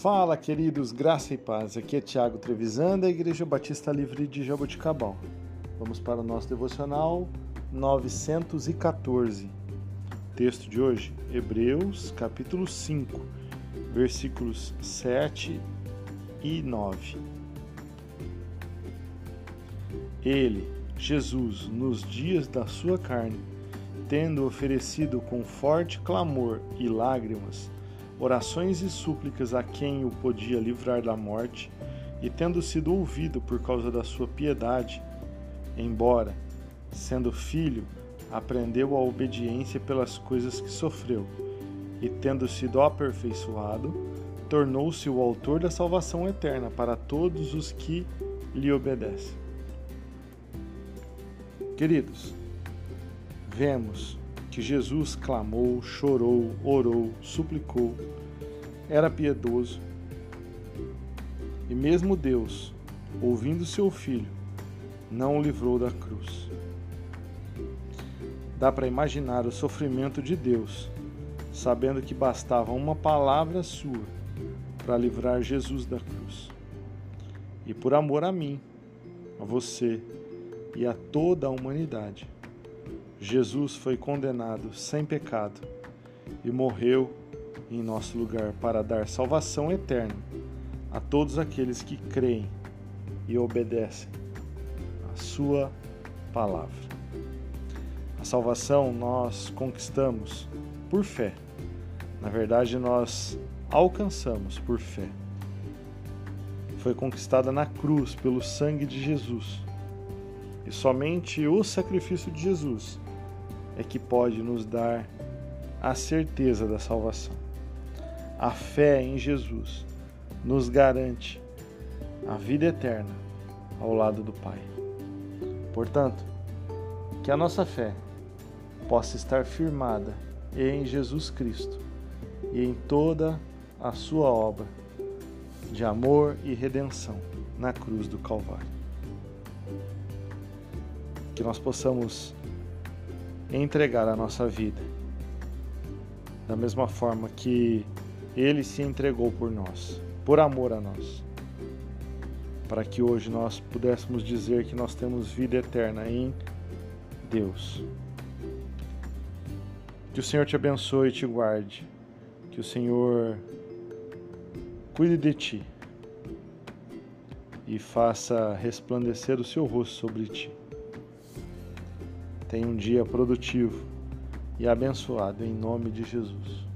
Fala, queridos, graça e paz. Aqui é Tiago Trevisan, da Igreja Batista Livre de Jaboticabal. Vamos para o nosso devocional 914. Texto de hoje, Hebreus, capítulo 5, versículos 7 e 9. Ele, Jesus, nos dias da sua carne, tendo oferecido com forte clamor e lágrimas, orações e súplicas a quem o podia livrar da morte, e tendo sido ouvido por causa da sua piedade, embora, sendo filho, aprendeu a obediência pelas coisas que sofreu, e tendo sido aperfeiçoado, tornou-se o autor da salvação eterna para todos os que lhe obedecem. Queridos, vemos que Jesus clamou, chorou, orou, suplicou, era piedoso. E mesmo Deus, ouvindo seu filho, não o livrou da cruz. Dá para imaginar o sofrimento de Deus, sabendo que bastava uma palavra sua para livrar Jesus da cruz. E por amor a mim, a você e a toda a humanidade, Jesus foi condenado sem pecado e morreu em nosso lugar para dar salvação eterna a todos aqueles que creem e obedecem a Sua palavra. A salvação nós conquistamos por fé. Na verdade, nós alcançamos por fé. Foi conquistada na cruz pelo sangue de Jesus. E somente o sacrifício de Jesus é que pode nos dar a certeza da salvação. A fé em Jesus nos garante a vida eterna ao lado do Pai. Portanto, que a nossa fé possa estar firmada em Jesus Cristo e em toda a sua obra de amor e redenção na cruz do Calvário. Que nós possamos entregar a nossa vida. Da mesma forma que ele se entregou por nós, por amor a nós. Para que hoje nós pudéssemos dizer que nós temos vida eterna em Deus. Que o Senhor te abençoe e te guarde. Que o Senhor cuide de ti e faça resplandecer o seu rosto sobre ti. Tenha um dia produtivo e abençoado em nome de Jesus.